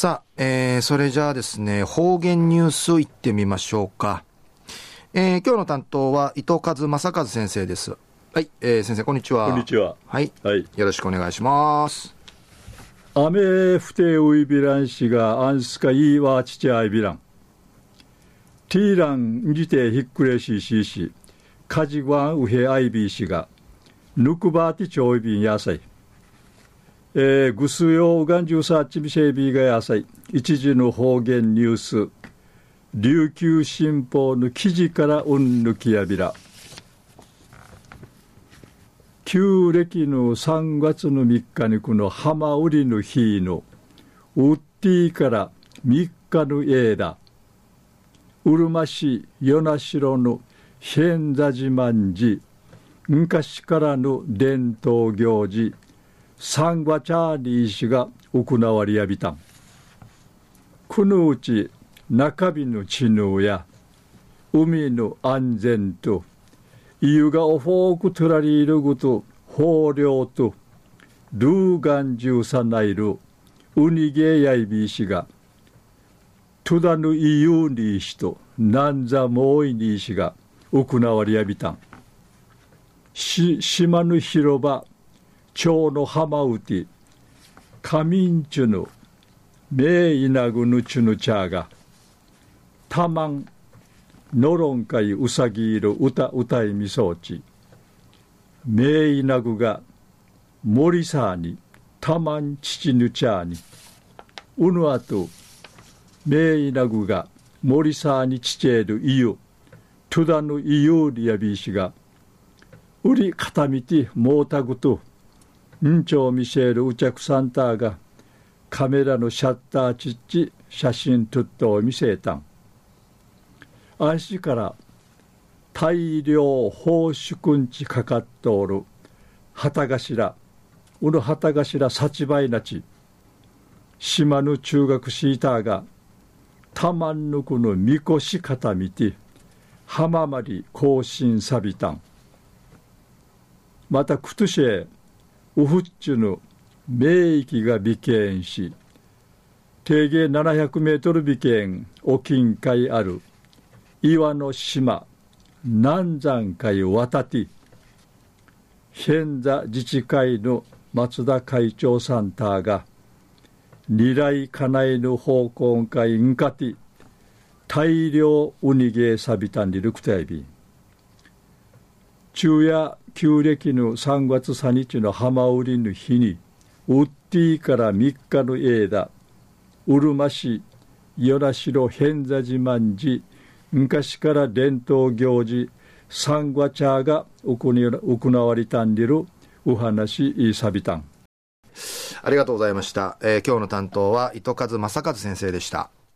さあ、えー、それじゃあですね、方言ニュースいってみましょうか。えー、今日の担当は伊藤和正和先生です。はい、えー、先生こんにちは。こんにちは。はい。はい。よろしくお願いします。雨降てウイビラン氏がアンスカイワチチアイビラン。ティーランにてひっくれししし、カジワンウヘアイビー氏が、ヌクバーティチョイビン野菜。えー、ぐすようがんじゅうさっちびせいびが野菜。一時の方言ニュース。琉球新報の記事からうんぬきやびら。旧暦の3月の3日にこの浜売りの日のウッディから3日の間うるま市与那城の変座自慢寺昔からの伝統行事サンガチャーリー氏が行われやびた。んこのうち中日の知能や海の安全と湯がおフォークトラリールグと豊漁とルーガンジューサナイルウニゲヤイビー氏がトダヌイユーニー氏とナンザモーイニー氏が行われやびた。んし島の広場町の浜うてカミンチュのメイナグヌチュヌチャーがタマンノロンカイウサギいる歌歌いみそうち。メイナグが森さにタマンチチヌチャーに。うぬあとメイナグが森さにちちえるいゆトゥダのいゆりやびしがうりかたみてもうたぐとんちょう見せるうちゃくサンターがカメラのシャッターちっち写真撮っと見せたん。安心から大量奉祝んちかかっとおる旗頭うる旗頭幸倍なち島の中学シーターがたまんぬくのみこし方見て浜まり更新さびたん。またくとしえウフッチュの名域が美見し定芸700メートル美見沖近海ある岩の島南山会渡て変座自治会の松田会長サンターが二来家内の方向会んかて大量ウニゲーサビタンリルクタイビ昼夜旧暦の3月3日の浜売りの日にウッディから3日の間うるま市与那城変座自慢寺昔から伝統行事サンガチャーが行われたんでるお話さびたん。ありがとうございました、えー、今日の担当は糸数正和先生でした。